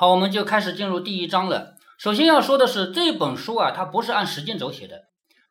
好，我们就开始进入第一章了。首先要说的是，这本书啊，它不是按时间轴写的，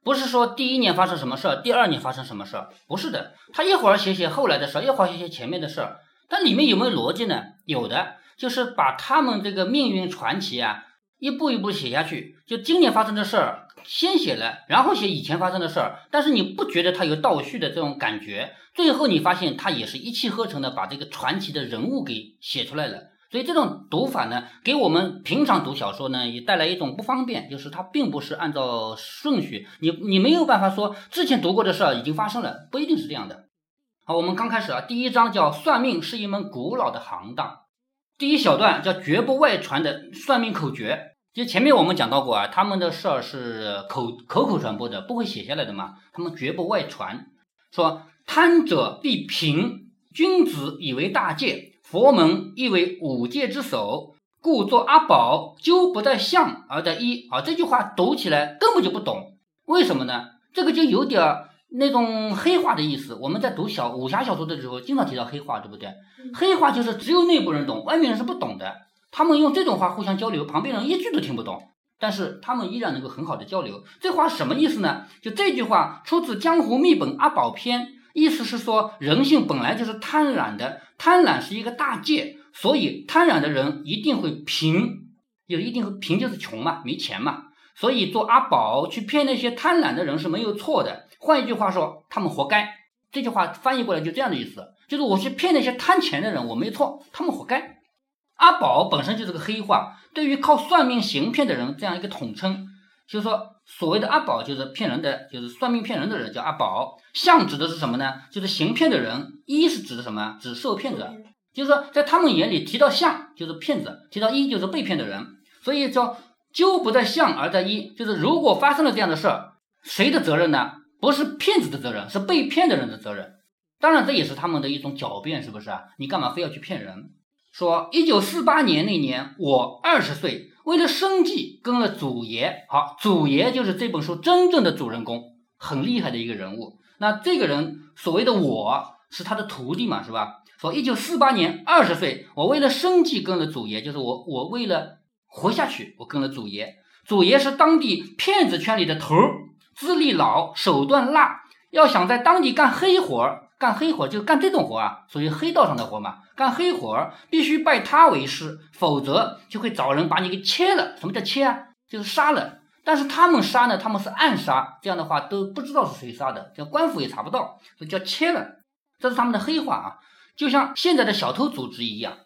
不是说第一年发生什么事儿，第二年发生什么事儿，不是的。他一会儿写写后来的事儿，一会儿写写前面的事儿，但里面有没有逻辑呢？有的，就是把他们这个命运传奇啊，一步一步写下去。就今年发生的事儿，先写了，然后写以前发生的事儿，但是你不觉得它有倒叙的这种感觉？最后你发现，它也是一气呵成的把这个传奇的人物给写出来了。所以这种读法呢，给我们平常读小说呢，也带来一种不方便，就是它并不是按照顺序，你你没有办法说之前读过的事儿已经发生了，不一定是这样的。好，我们刚开始啊，第一章叫算命是一门古老的行当，第一小段叫绝不外传的算命口诀。就前面我们讲到过啊，他们的事儿是口口口传播的，不会写下来的嘛，他们绝不外传。说贪者必贫，君子以为大戒。佛门亦为五戒之首，故作阿宝，究不在相而在一。啊，这句话读起来根本就不懂，为什么呢？这个就有点那种黑话的意思。我们在读小武侠小说的时候，经常提到黑话，对不对？黑话就是只有内部人懂，外面人是不懂的。他们用这种话互相交流，旁边人一句都听不懂，但是他们依然能够很好的交流。这话什么意思呢？就这句话出自《江湖秘本阿宝篇》。意思是说，人性本来就是贪婪的，贪婪是一个大戒，所以贪婪的人一定会贫，就一定会贫，就是穷嘛，没钱嘛。所以做阿宝去骗那些贪婪的人是没有错的。换一句话说，他们活该。这句话翻译过来就这样的意思，就是我去骗那些贪钱的人，我没错，他们活该。阿宝本身就是个黑话，对于靠算命行骗的人这样一个统称。就是说，所谓的阿宝就是骗人的，就是算命骗人的人叫阿宝。相指的是什么呢？就是行骗的人。一是指的什么？指受骗者。就是说，在他们眼里，提到相就是骗子，提到一就是被骗的人。所以叫纠不在相而在一，就是如果发生了这样的事儿，谁的责任呢？不是骗子的责任，是被骗的人的责任。当然，这也是他们的一种狡辩，是不是啊？你干嘛非要去骗人？说一九四八年那年，我二十岁。为了生计，跟了祖爷。好，祖爷就是这本书真正的主人公，很厉害的一个人物。那这个人所谓的我是他的徒弟嘛，是吧？说一九四八年二十岁，我为了生计跟了祖爷，就是我我为了活下去，我跟了祖爷。祖爷是当地骗子圈里的头，资历老，手段辣，要想在当地干黑活儿。干黑活就干这种活啊，属于黑道上的活嘛。干黑活必须拜他为师，否则就会找人把你给切了。什么叫切啊？就是杀了。但是他们杀呢，他们是暗杀，这样的话都不知道是谁杀的，叫官府也查不到，所以叫切了。这是他们的黑话啊，就像现在的小偷组织一样。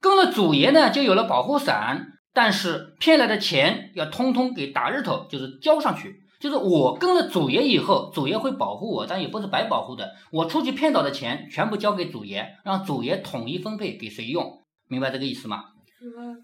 跟了祖爷呢，就有了保护伞，但是骗来的钱要通通给打日头，就是交上去。就是我跟了祖爷以后，祖爷会保护我，但也不是白保护的。我出去骗到的钱全部交给祖爷，让祖爷统一分配给谁用，明白这个意思吗？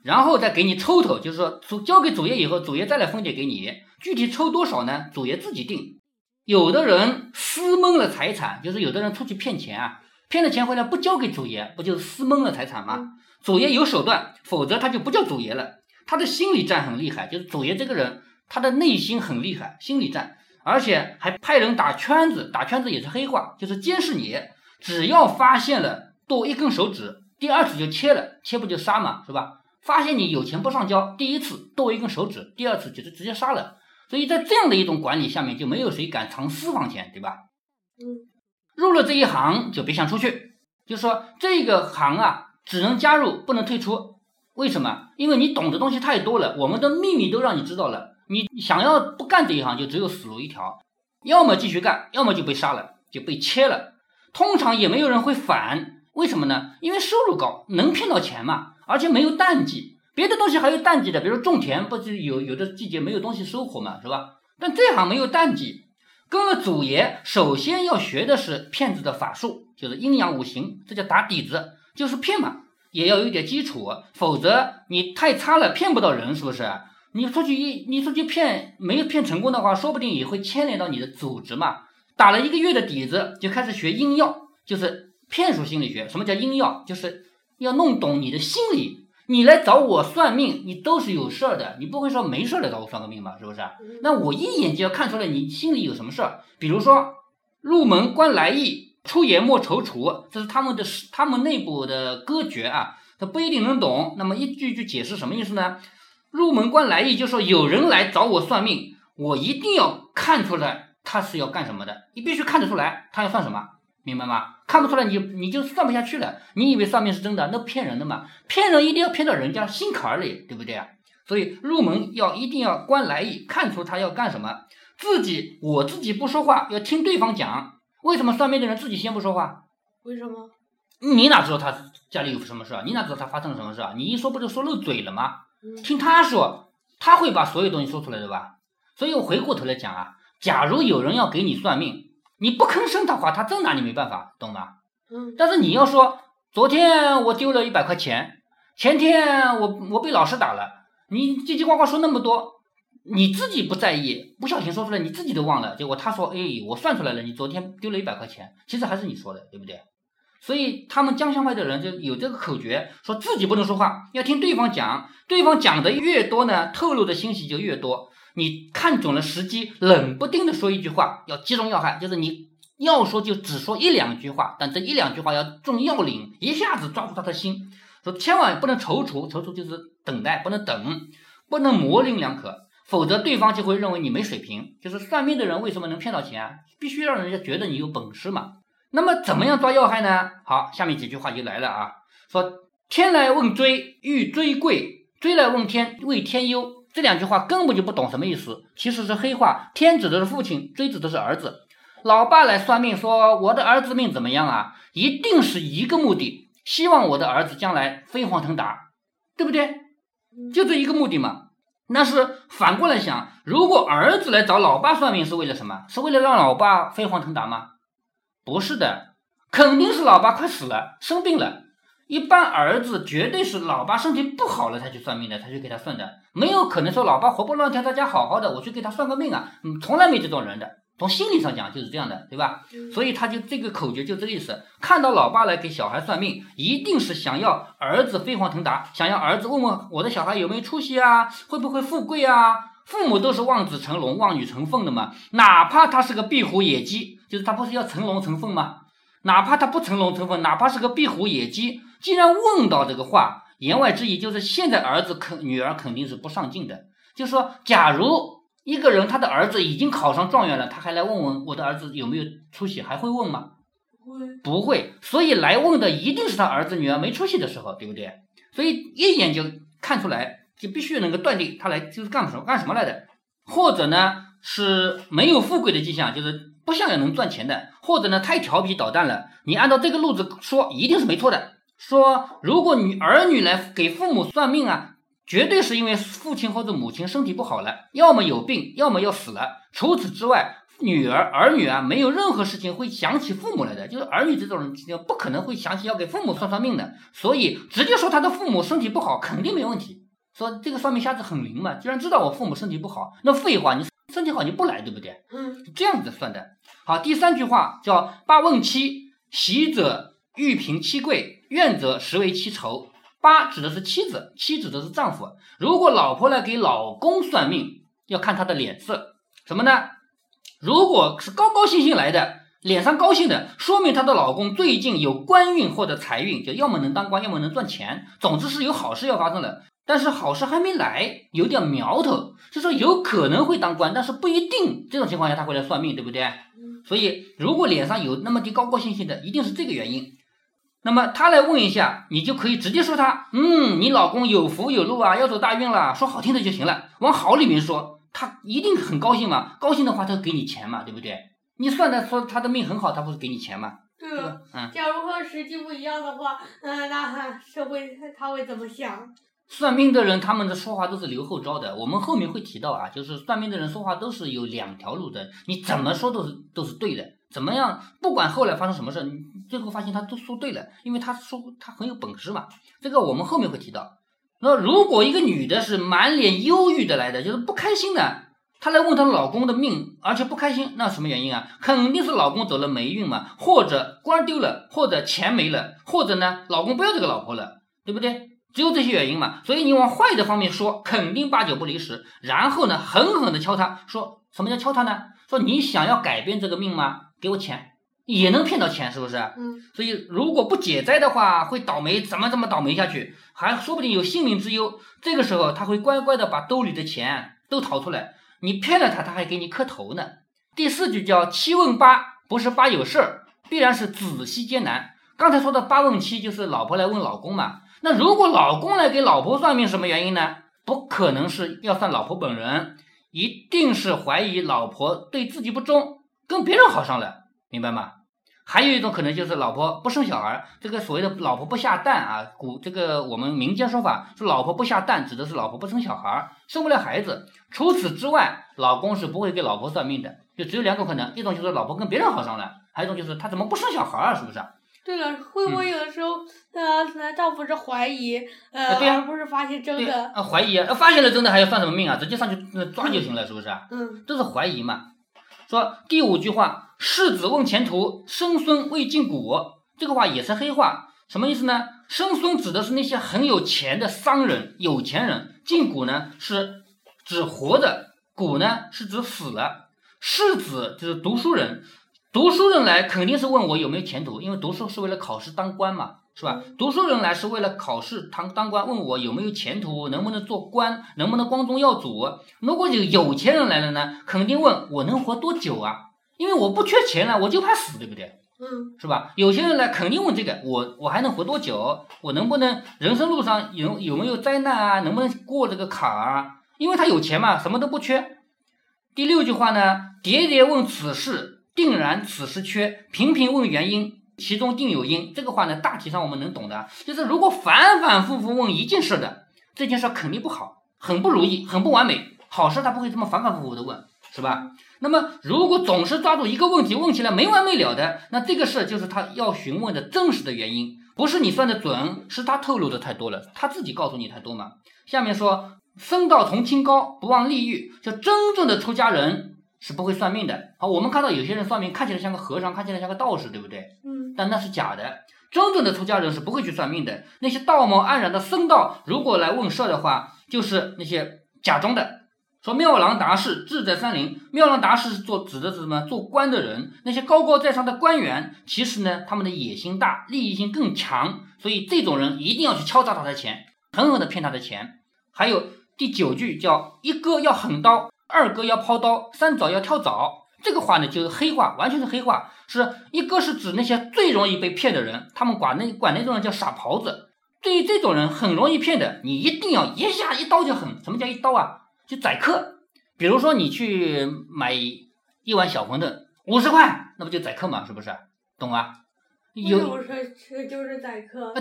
然后再给你抽头，就是说主交给祖爷以后，祖爷再来分解给你，具体抽多少呢？祖爷自己定。有的人私蒙了财产，就是有的人出去骗钱啊，骗了钱回来不交给祖爷，不就是私蒙了财产吗？祖爷有手段，否则他就不叫祖爷了。他的心理战很厉害，就是祖爷这个人。他的内心很厉害，心理战，而且还派人打圈子，打圈子也是黑话，就是监视你。只要发现了剁一根手指，第二次就切了，切不就杀嘛，是吧？发现你有钱不上交，第一次剁一根手指，第二次就是直接杀了。所以在这样的一种管理下面，就没有谁敢藏私房钱，对吧？嗯，入了这一行就别想出去，就是说这个行啊，只能加入不能退出。为什么？因为你懂的东西太多了，我们的秘密都让你知道了。你想要不干这一行，就只有死路一条，要么继续干，要么就被杀了，就被切了。通常也没有人会反，为什么呢？因为收入高，能骗到钱嘛，而且没有淡季。别的东西还有淡季的，比如种田，不是有有的季节没有东西收获嘛，是吧？但这行没有淡季。跟了祖爷，首先要学的是骗子的法术，就是阴阳五行，这叫打底子，就是骗嘛，也要有点基础，否则你太差了，骗不到人，是不是？你出去一，你出去骗没有骗成功的话，说不定也会牵连到你的组织嘛。打了一个月的底子，就开始学阴药，就是骗术心理学。什么叫阴药？就是要弄懂你的心理。你来找我算命，你都是有事儿的，你不会说没事儿来找我算个命吧？是不是？那我一眼就要看出来你心里有什么事儿。比如说，入门观来意，出言莫踌躇，这是他们的他们内部的歌诀啊。他不一定能懂。那么一句句解释什么意思呢？入门观来意就是说，有人来找我算命，我一定要看出来他是要干什么的，你必须看得出来他要算什么，明白吗？看不出来你你就算不下去了。你以为算命是真的，那骗人的嘛？骗人一定要骗到人家心坎里，对不对啊？所以入门要一定要观来意，看出他要干什么。自己我自己不说话，要听对方讲。为什么算命的人自己先不说话？为什么？你哪知道他家里有什么事啊？你哪知道他发生了什么事啊？你一说不就说漏嘴了吗？嗯听他说，他会把所有东西说出来的吧？所以我回过头来讲啊，假如有人要给你算命，你不吭声的话，他真拿你没办法，懂吗？嗯但是你要说，昨天我丢了一百块钱，前天我我被老师打了，你叽叽呱呱说那么多，你自己不在意，不小心说出来，你自己都忘了。结果他说，哎，我算出来了，你昨天丢了一百块钱，其实还是你说的，对不对？所以他们江乡派的人就有这个口诀，说自己不能说话，要听对方讲，对方讲的越多呢，透露的信息就越多。你看准了时机，冷不丁的说一句话，要击中要害，就是你要说就只说一两句话，但这一两句话要中要领，一下子抓住他的心。说千万不能踌躇，踌躇就是等待，不能等，不能模棱两可，否则对方就会认为你没水平。就是算命的人为什么能骗到钱？必须让人家觉得你有本事嘛。那么怎么样抓要害呢？好，下面几句话就来了啊，说天来问追，欲追贵；追来问天，谓天忧。这两句话根本就不懂什么意思，其实是黑话。天指的是父亲，追指的是儿子。老爸来算命说我的儿子命怎么样啊？一定是一个目的，希望我的儿子将来飞黄腾达，对不对？就这一个目的嘛。那是反过来想，如果儿子来找老爸算命是为了什么？是为了让老爸飞黄腾达吗？不是的，肯定是老爸快死了，生病了。一般儿子绝对是老爸身体不好了才去算命的，才去给他算的，没有可能说老爸活蹦乱跳在家好好的，我去给他算个命啊，嗯，从来没这种人的。从心理上讲就是这样的，对吧？嗯所以他就这个口诀就这个意思。看到老爸来给小孩算命，一定是想要儿子飞黄腾达，想要儿子问问我的小孩有没有出息啊，会不会富贵啊？父母都是望子成龙、望女成凤的嘛，哪怕他是个壁虎野鸡，就是他不是要成龙成凤吗？哪怕他不成龙成凤，哪怕是个壁虎野鸡，既然问到这个话，言外之意就是现在儿子肯女儿肯定是不上进的，就是说，假如一个人他的儿子已经考上状元了，他还来问问我的儿子有没有出息，还会问吗？会不会，所以来问的一定是他儿子女儿没出息的时候，对不对？所以一眼就看出来，就必须能够断定他来就是干什么干什么来的，或者呢是没有富贵的迹象，就是不像能赚钱的，或者呢太调皮捣蛋了。你按照这个路子说，一定是没错的。说如果女儿女来给父母算命啊，绝对是因为父亲或者母亲身体不好了，要么有病，要么要死了。除此之外，女儿儿女啊，没有任何事情会想起父母来的，就是儿女这种人不可能会想起要给父母算算命的，所以直接说他的父母身体不好肯定没问题。说这个算命瞎子很灵嘛，既然知道我父母身体不好，那废话，你身体好你不来对不对？嗯是这样子算的。好，第三句话叫八问妻，喜者欲平妻贵，怨者实为妻仇。八指的是妻子，妻指的是丈夫。如果老婆来给老公算命，要看他的脸色，什么呢？如果是高高兴兴来的，脸上高兴的，说明她的老公最近有官运或者财运，就要么能当官，要么能赚钱，总之是有好事要发生了。但是好事还没来，有点苗头，就说有可能会当官，但是不一定。这种情况下他会来算命，对不对？嗯所以如果脸上有那么点高高兴兴的，一定是这个原因。那么他来问一下，你就可以直接说他，嗯，你老公有福有禄啊，要走大运了，说好听的就行了，往好里面说，他一定很高兴嘛，高兴的话他给你钱嘛，对不对？你算的说他的命很好，他不是给你钱吗？对对吧？嗯，假如和实际不一样的话，嗯、那社会他会怎么想？算命的人他们的说话都是留后招的，我们后面会提到啊，就是算命的人说话都是有两条路的，你怎么说都是都是对的，怎么样，不管后来发生什么事，你最后发现他都说对了，因为他说他很有本事嘛，这个我们后面会提到。那如果一个女的是满脸忧郁的来的，就是不开心的，她来问她老公的命，而且不开心，那什么原因啊？肯定是老公走了霉运嘛，或者官丢了，或者钱没了，或者呢，老公不要这个老婆了，对不对？只有这些原因嘛，所以你往坏的方面说，肯定八九不离十。然后呢，狠狠的敲他，说什么叫敲他呢？说你想要改变这个命吗？给我钱，也能骗到钱，是不是？嗯所以如果不解灾的话，会倒霉，怎么怎么倒霉下去，还说不定有性命之忧。这个时候他会乖乖的把兜里的钱都掏出来，你骗了他，他还给你磕头呢。第四句叫七问八，不是八有事儿，必然是子息艰难。刚才说的八问七就是老婆来问老公嘛。那如果老公来给老婆算命，什么原因呢？不可能是要算老婆本人，一定是怀疑老婆对自己不忠，跟别人好上了，明白吗？还有一种可能就是老婆不生小孩，这个所谓的老婆不下蛋啊，古这个我们民间说法是老婆不下蛋，指的是老婆不生小孩，生不了孩子。除此之外，老公是不会给老婆算命的，就只有两种可能，一种就是老婆跟别人好上了，还有一种就是他怎么不生小孩啊，是不是？对了，会不会有的时候，呃，难道不是怀疑，呃，而不是发现真的？啊，怀疑啊，发现了真的还要算什么命啊？直接上去呃抓就行了，是不是？嗯这是怀疑嘛。说第五句话，世子问前途，生孙未尽古，这个话也是黑话，什么意思呢？生孙指的是那些很有钱的商人、有钱人，尽古呢是指活着，古呢是指死了。世子就是读书人，读书人来肯定是问我有没有前途，因为读书是为了考试当官嘛，是吧？读书人来是为了考试当当官，问我有没有前途，能不能做官，能不能光宗耀祖。如果有有钱人来了呢，肯定问我能活多久啊？因为我不缺钱了，我就怕死，对不对？嗯是吧？有些人来肯定问这个，我我还能活多久？我能不能人生路上有有没有灾难啊？能不能过这个坎儿啊？因为他有钱嘛，什么都不缺。第六句话呢，喋喋问此事，定然此时缺；频频问原因，其中定有因。这个话呢，大体上我们能懂的，就是如果反反复复问一件事的，这件事肯定不好，很不如意，很不完美。好事他不会这么反反复复的问，是吧？那么如果总是抓住一个问题问起来没完没了的，那这个事就是他要询问的真实的原因，不是你算的准，是他透露的太多了，他自己告诉你太多嘛。下面说，僧道同清高，不忘利欲，就真正的出家人是不会算命的。好，我们看到有些人算命，看起来像个和尚，看起来像个道士，对不对？嗯但那是假的。真正的出家人是不会去算命的。那些道貌岸然的僧道，如果来问事的话，就是那些假装的。说妙郎达士志在山林，妙郎达士是做指的是什么？做官的人，那些高高在上的官员，其实呢，他们的野心大，利益性更强，所以这种人一定要去敲诈他的钱，狠狠的骗他的钱。还有第九句叫一哥要狠刀，二哥要抛刀，三早要跳蚤。这个话呢，就是黑话，完全是黑话。是一个是指那些最容易被骗的人，他们管那管那种人叫傻狍子。对于这种人很容易骗的，你一定要一下一刀就狠。什么叫一刀啊？就宰客。比如说你去买一碗小馄饨，五十块，那不就宰客嘛？是不是？懂啊？有有是是就是宰客，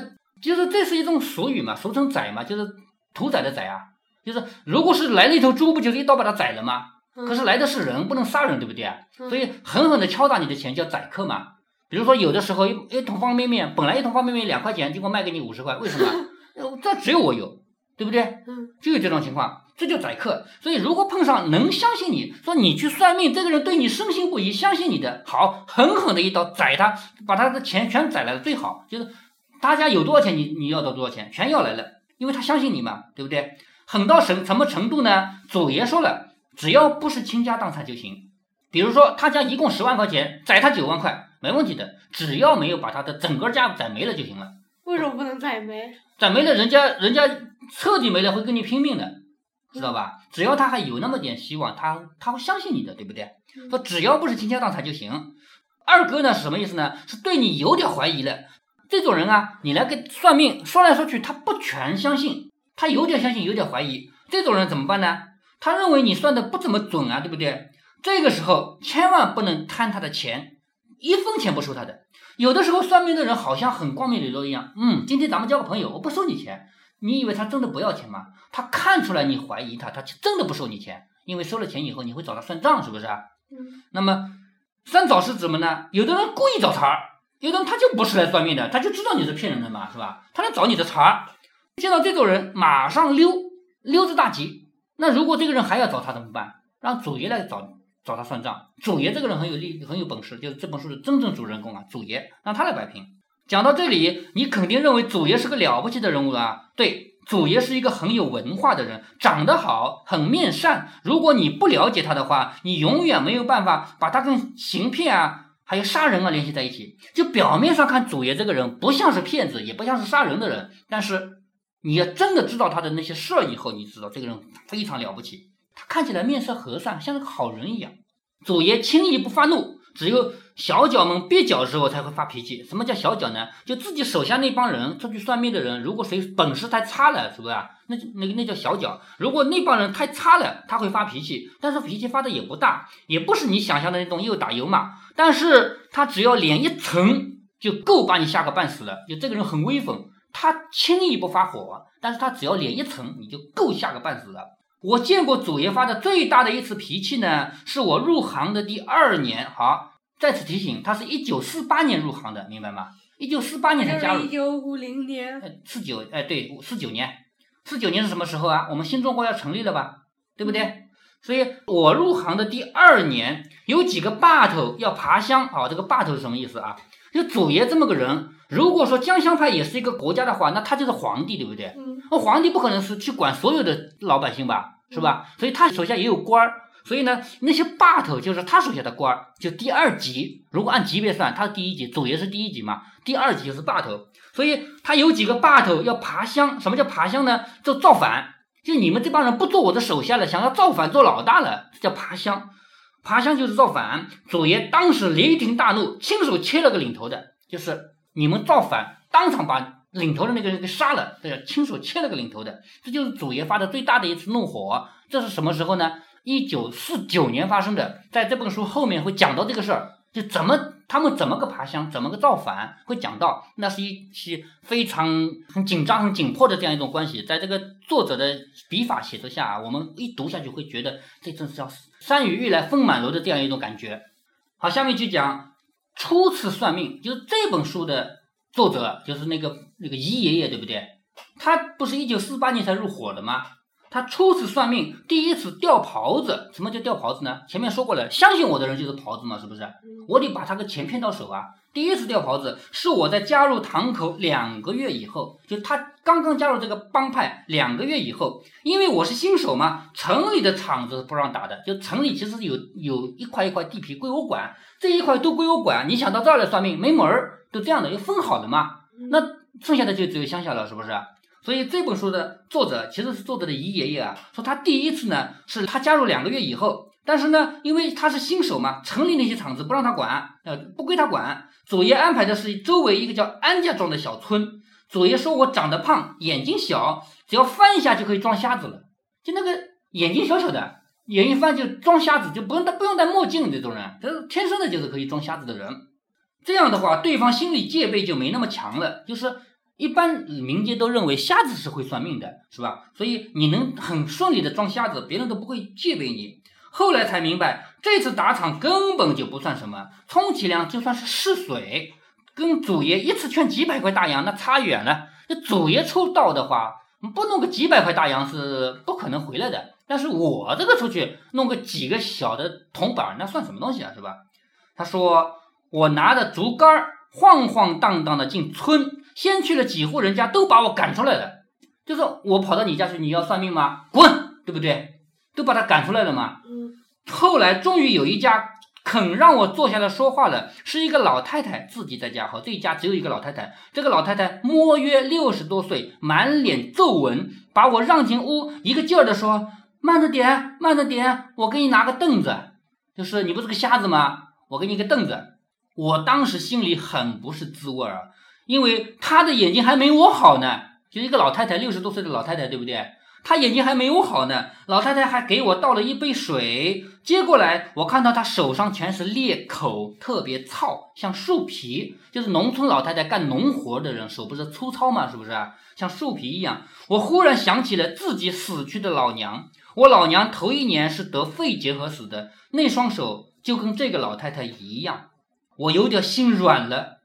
就是这是一种俗语嘛，俗称宰嘛，就是屠宰的宰啊。就是如果是来了一头猪，不就是一刀把它宰了吗？可是来的是人，不能杀人，对不对？嗯所以狠狠的敲打你的钱叫宰客嘛。比如说有的时候一一桶方便面，本来一桶方便面两块钱，结果卖给你五十块，为什么？呃这只有我有，对不对？嗯就有这种情况，这叫宰客。所以如果碰上能相信你说你去算命，这个人对你深信不疑，相信你的，好，狠狠的一刀宰他，把他的钱全宰来了，最好就是大家有多少钱你你要到多少钱，全要来了，因为他相信你嘛，对不对？狠到什什么程度呢？祖爷说了，只要不是倾家荡产就行。比如说他家一共十万块钱，宰他九万块，没问题的，只要没有把他的整个家宰没了就行了。为什么不能宰没？宰没了，人家人家彻底没了会跟你拼命的，知道吧？只要他还有那么点希望，他他会相信你的，对不对？嗯说只要不是倾家荡产就行。二哥呢是什么意思呢？是对你有点怀疑了。这种人啊，你来给算命，说来说去他不全相信，他有点相信，有点怀疑。这种人怎么办呢？他认为你算的不怎么准啊，对不对？这个时候千万不能贪他的钱，一分钱不收他的。有的时候算命的人好像很光明磊落一样，嗯，今天咱们交个朋友，我不收你钱。你以为他真的不要钱吗？他看出来你怀疑他，他真的不收你钱，因为收了钱以后你会找他算账，是不是啊？嗯那么算找是什么呢？有的人故意找茬儿，有的人他就不是来算命的，他就知道你是骗人的嘛，是吧？他来找你的茬儿，见到这种人马上溜，溜之大吉。那如果这个人还要找他怎么办？让祖爷来找找他算账。祖爷这个人很有力，很有本事，就是这本书的真正主人公啊，祖爷让他来摆平。讲到这里，你肯定认为祖爷是个了不起的人物啊？对，祖爷是一个很有文化的人，长得好，很面善。如果你不了解他的话，你永远没有办法把他跟行骗啊、还有杀人啊联系在一起。就表面上看，祖爷这个人不像是骗子，也不像是杀人的人，但是你要真的知道他的那些事儿以后，你知道这个人非常了不起。他看起来面色和善，像个好人一样。祖爷轻易不发怒，只有小脚们蹩脚的时候才会发脾气。什么叫小脚呢？就自己手下那帮人出去算命的人，如果谁本事太差了，是不是？那那个那叫小脚。如果那帮人太差了，他会发脾气，但是脾气发的也不大，也不是你想象的那种又打又骂。但是他只要脸一沉，就够把你吓个半死了。就这个人很威风，他轻易不发火，但是他只要脸一沉，你就够吓个半死了。我见过祖爷发的最大的一次脾气呢，是我入行的第二年。好，再次提醒，他是一九四八年入行的，明白吗？一九四八年才加入。一九五零年。四九，哎，对，四九年，四九年是什么时候啊？我们新中国要成立了吧？对不对？所以我入行的第二年，有几个把头要爬乡。啊，这个把头是什么意思啊？就祖爷这么个人，如果说江乡派也是一个国家的话，那他就是皇帝，对不对？嗯。那皇帝不可能是去管所有的老百姓吧，是吧？所以他手下也有官儿，所以呢，那些霸头就是他手下的官儿，就第二级。如果按级别算，他是第一级，祖爷是第一级嘛，第二级就是霸头。所以他有几个霸头要爬乡，什么叫爬乡呢？就造反，就你们这帮人不做我的手下了，想要造反做老大了，这叫爬乡。爬山就是造反。祖爷当时雷霆大怒，亲手切了个领头的，就是你们造反，当场把。领头的那个人给杀了，对，亲手切了个领头的，这就是祖爷发的最大的一次怒火。这是什么时候呢？一九四九年发生的，在这本书后面会讲到这个事儿，就怎么他们怎么个爬乡，怎么个造反，会讲到，那是一期非常很紧张、很紧迫的这样一种关系。在这个作者的笔法写作下，我们一读下去会觉得这真是叫山雨欲来风满楼的这样一种感觉。好，下面就讲初次算命，就是这本书的。作者就是那个那个姨爷爷，对不对？他不是一九四八年才入伙的吗？他初次算命，第一次掉袍子。什么叫掉袍子呢？前面说过了，相信我的人就是袍子嘛，是不是？我得把他的钱骗到手啊。第一次掉袍子是我在加入堂口两个月以后，就他刚刚加入这个帮派两个月以后，因为我是新手嘛，城里的场子不让打的，就城里其实有有一块一块地皮归我管，这一块都归我管。你想到这儿来算命没门儿。都这样的，又分好的嘛，那剩下的就只有乡下了，是不是？所以这本书的作者其实是作者的姨爷爷啊，说他第一次呢是他加入两个月以后，但是呢，因为他是新手嘛，城里那些厂子不让他管，呃，不归他管。祖爷安排的是周围一个叫安家庄的小村。祖爷说我长得胖，眼睛小，只要翻一下就可以装瞎子了，就那个眼睛小小的，眼一翻就装瞎子，就不用戴不用戴墨镜这种人，他是天生的就是可以装瞎子的人。这样的话，对方心里戒备就没那么强了。就是一般民间都认为瞎子是会算命的，是吧？所以你能很顺利的装瞎子，别人都不会戒备你。后来才明白，这次打场根本就不算什么，充其量就算是试水，跟祖爷一次圈几百块大洋那差远了。这祖爷出道的话，不弄个几百块大洋是不可能回来的。但是我这个出去弄个几个小的铜板，那算什么东西啊，是吧？他说。我拿着竹竿晃晃荡荡的进村，先去了几户人家，都把我赶出来了。就是我跑到你家去，你要算命吗？滚，对不对？都把他赶出来了嘛。嗯。后来终于有一家肯让我坐下来说话了，是一个老太太自己在家。好，这一家只有一个老太太。这个老太太摸约六十多岁，满脸皱纹，把我让进屋，一个劲儿的说：“慢着点，慢着点，我给你拿个凳子。就是你不是个瞎子吗？我给你个凳子。”我当时心里很不是滋味儿，因为他的眼睛还没我好呢，就一个老太太，六十多岁的老太太，对不对？她眼睛还没我好呢，老太太还给我倒了一杯水，接过来，我看到她手上全是裂口，特别糙，像树皮，就是农村老太太干农活的人手不是粗糙嘛，是不是？像树皮一样。我忽然想起了自己死去的老娘，我老娘头一年是得肺结核死的，那双手就跟这个老太太一样。我有点心软了，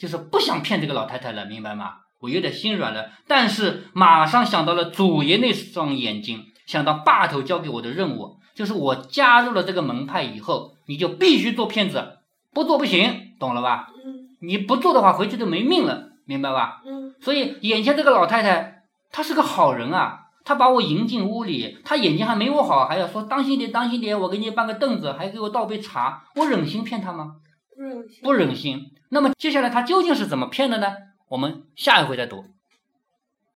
就是不想骗这个老太太了，明白吗？我有点心软了，但是马上想到了祖爷那双眼睛，想到霸头交给我的任务，就是我加入了这个门派以后，你就必须做骗子，不做不行，懂了吧？嗯。你不做的话，回去就没命了，明白吧？嗯。所以眼前这个老太太，她是个好人啊，她把我迎进屋里，她眼睛还没我好，还要说当心点，当心点，我给你搬个凳子，还给我倒杯茶，我忍心骗她吗？不忍心。不忍心。那么接下来他究竟是怎么骗的呢？我们下一回再读。